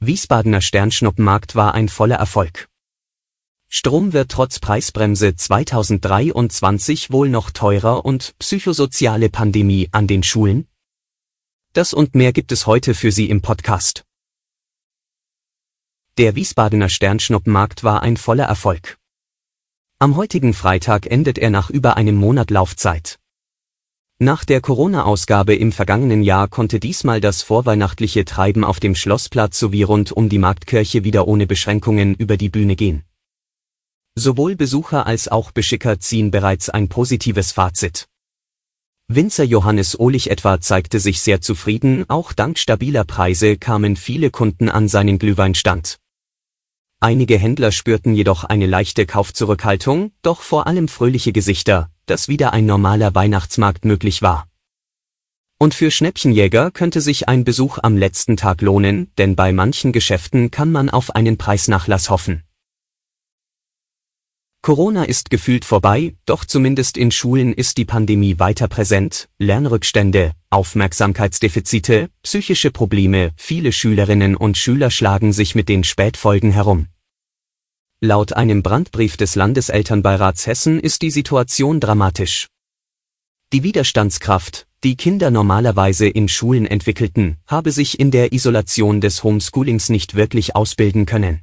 Wiesbadener Sternschnuppenmarkt war ein voller Erfolg. Strom wird trotz Preisbremse 2023 wohl noch teurer und psychosoziale Pandemie an den Schulen? Das und mehr gibt es heute für Sie im Podcast. Der Wiesbadener Sternschnuppenmarkt war ein voller Erfolg. Am heutigen Freitag endet er nach über einem Monat Laufzeit. Nach der Corona-Ausgabe im vergangenen Jahr konnte diesmal das vorweihnachtliche Treiben auf dem Schlossplatz sowie rund um die Marktkirche wieder ohne Beschränkungen über die Bühne gehen. Sowohl Besucher als auch Beschicker ziehen bereits ein positives Fazit. Winzer Johannes Ohlich etwa zeigte sich sehr zufrieden, auch dank stabiler Preise kamen viele Kunden an seinen Glühweinstand. Einige Händler spürten jedoch eine leichte Kaufzurückhaltung, doch vor allem fröhliche Gesichter, dass wieder ein normaler Weihnachtsmarkt möglich war. Und für Schnäppchenjäger könnte sich ein Besuch am letzten Tag lohnen, denn bei manchen Geschäften kann man auf einen Preisnachlass hoffen. Corona ist gefühlt vorbei, doch zumindest in Schulen ist die Pandemie weiter präsent, Lernrückstände, Aufmerksamkeitsdefizite, psychische Probleme, viele Schülerinnen und Schüler schlagen sich mit den Spätfolgen herum. Laut einem Brandbrief des Landeselternbeirats Hessen ist die Situation dramatisch. Die Widerstandskraft, die Kinder normalerweise in Schulen entwickelten, habe sich in der Isolation des Homeschoolings nicht wirklich ausbilden können.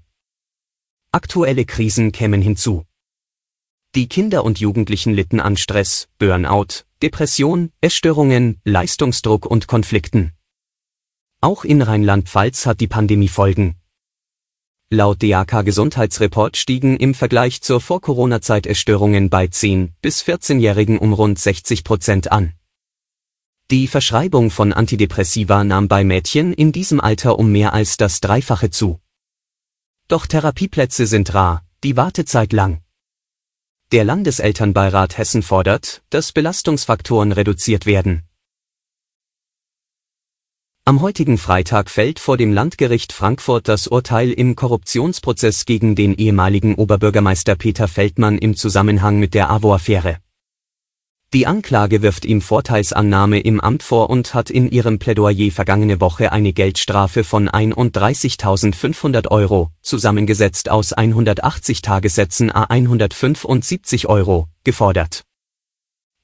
Aktuelle Krisen kämen hinzu. Die Kinder und Jugendlichen litten an Stress, Burnout, Depression, Essstörungen, Leistungsdruck und Konflikten. Auch in Rheinland-Pfalz hat die Pandemie Folgen, Laut DAK Gesundheitsreport stiegen im Vergleich zur Vor-Corona-Zeit Essstörungen bei 10- bis 14-Jährigen um rund 60 Prozent an. Die Verschreibung von Antidepressiva nahm bei Mädchen in diesem Alter um mehr als das Dreifache zu. Doch Therapieplätze sind rar, die Wartezeit lang. Der Landeselternbeirat Hessen fordert, dass Belastungsfaktoren reduziert werden. Am heutigen Freitag fällt vor dem Landgericht Frankfurt das Urteil im Korruptionsprozess gegen den ehemaligen Oberbürgermeister Peter Feldmann im Zusammenhang mit der AWO-Affäre. Die Anklage wirft ihm Vorteilsannahme im Amt vor und hat in ihrem Plädoyer vergangene Woche eine Geldstrafe von 31.500 Euro, zusammengesetzt aus 180 Tagessätzen a 175 Euro, gefordert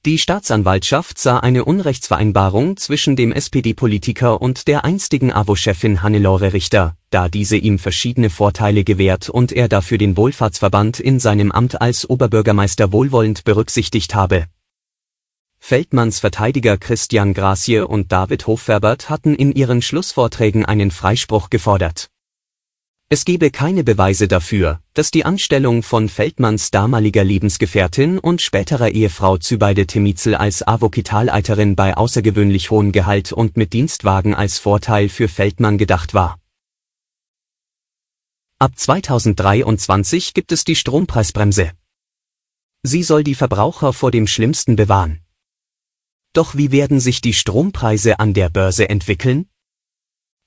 die Staatsanwaltschaft sah eine Unrechtsvereinbarung zwischen dem SPD-Politiker und der einstigen AWO-Chefin Hannelore Richter, da diese ihm verschiedene Vorteile gewährt und er dafür den Wohlfahrtsverband in seinem Amt als Oberbürgermeister wohlwollend berücksichtigt habe. Feldmanns Verteidiger Christian Gracie und David Hochverbert hatten in ihren Schlussvorträgen einen Freispruch gefordert es gebe keine Beweise dafür, dass die Anstellung von Feldmanns damaliger Lebensgefährtin und späterer Ehefrau Zübeide Temizel als Avokitalalterin bei außergewöhnlich hohem Gehalt und mit Dienstwagen als Vorteil für Feldmann gedacht war. Ab 2023 gibt es die Strompreisbremse. Sie soll die Verbraucher vor dem Schlimmsten bewahren. Doch wie werden sich die Strompreise an der Börse entwickeln?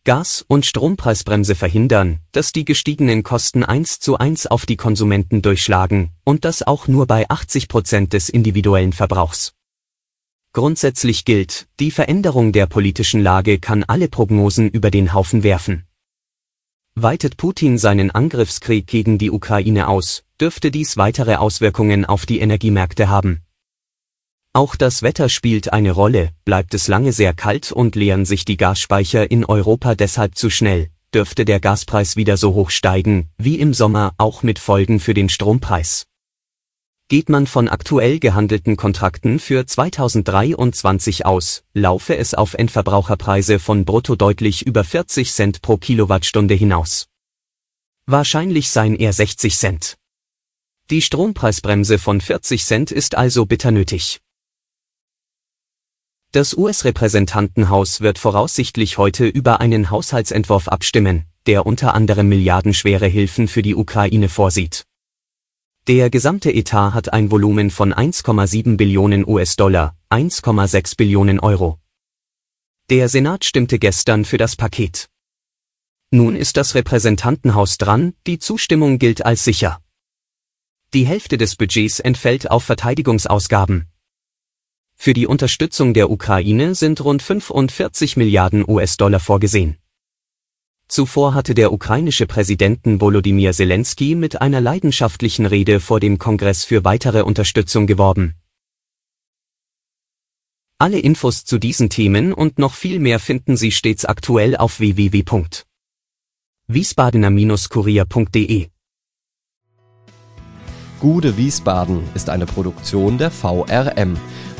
Gas- und Strompreisbremse verhindern, dass die gestiegenen Kosten eins zu eins auf die Konsumenten durchschlagen, und das auch nur bei 80 Prozent des individuellen Verbrauchs. Grundsätzlich gilt, die Veränderung der politischen Lage kann alle Prognosen über den Haufen werfen. Weitet Putin seinen Angriffskrieg gegen die Ukraine aus, dürfte dies weitere Auswirkungen auf die Energiemärkte haben. Auch das Wetter spielt eine Rolle, bleibt es lange sehr kalt und leeren sich die Gasspeicher in Europa deshalb zu schnell, dürfte der Gaspreis wieder so hoch steigen, wie im Sommer, auch mit Folgen für den Strompreis. Geht man von aktuell gehandelten Kontrakten für 2023 aus, laufe es auf Endverbraucherpreise von brutto deutlich über 40 Cent pro Kilowattstunde hinaus. Wahrscheinlich seien eher 60 Cent. Die Strompreisbremse von 40 Cent ist also bitter nötig. Das US-Repräsentantenhaus wird voraussichtlich heute über einen Haushaltsentwurf abstimmen, der unter anderem milliardenschwere Hilfen für die Ukraine vorsieht. Der gesamte Etat hat ein Volumen von 1,7 Billionen US-Dollar, 1,6 Billionen Euro. Der Senat stimmte gestern für das Paket. Nun ist das Repräsentantenhaus dran, die Zustimmung gilt als sicher. Die Hälfte des Budgets entfällt auf Verteidigungsausgaben. Für die Unterstützung der Ukraine sind rund 45 Milliarden US-Dollar vorgesehen. Zuvor hatte der ukrainische Präsidenten Volodymyr Zelensky mit einer leidenschaftlichen Rede vor dem Kongress für weitere Unterstützung geworben. Alle Infos zu diesen Themen und noch viel mehr finden Sie stets aktuell auf www.wiesbadener-kurier.de Gude Wiesbaden ist eine Produktion der VRM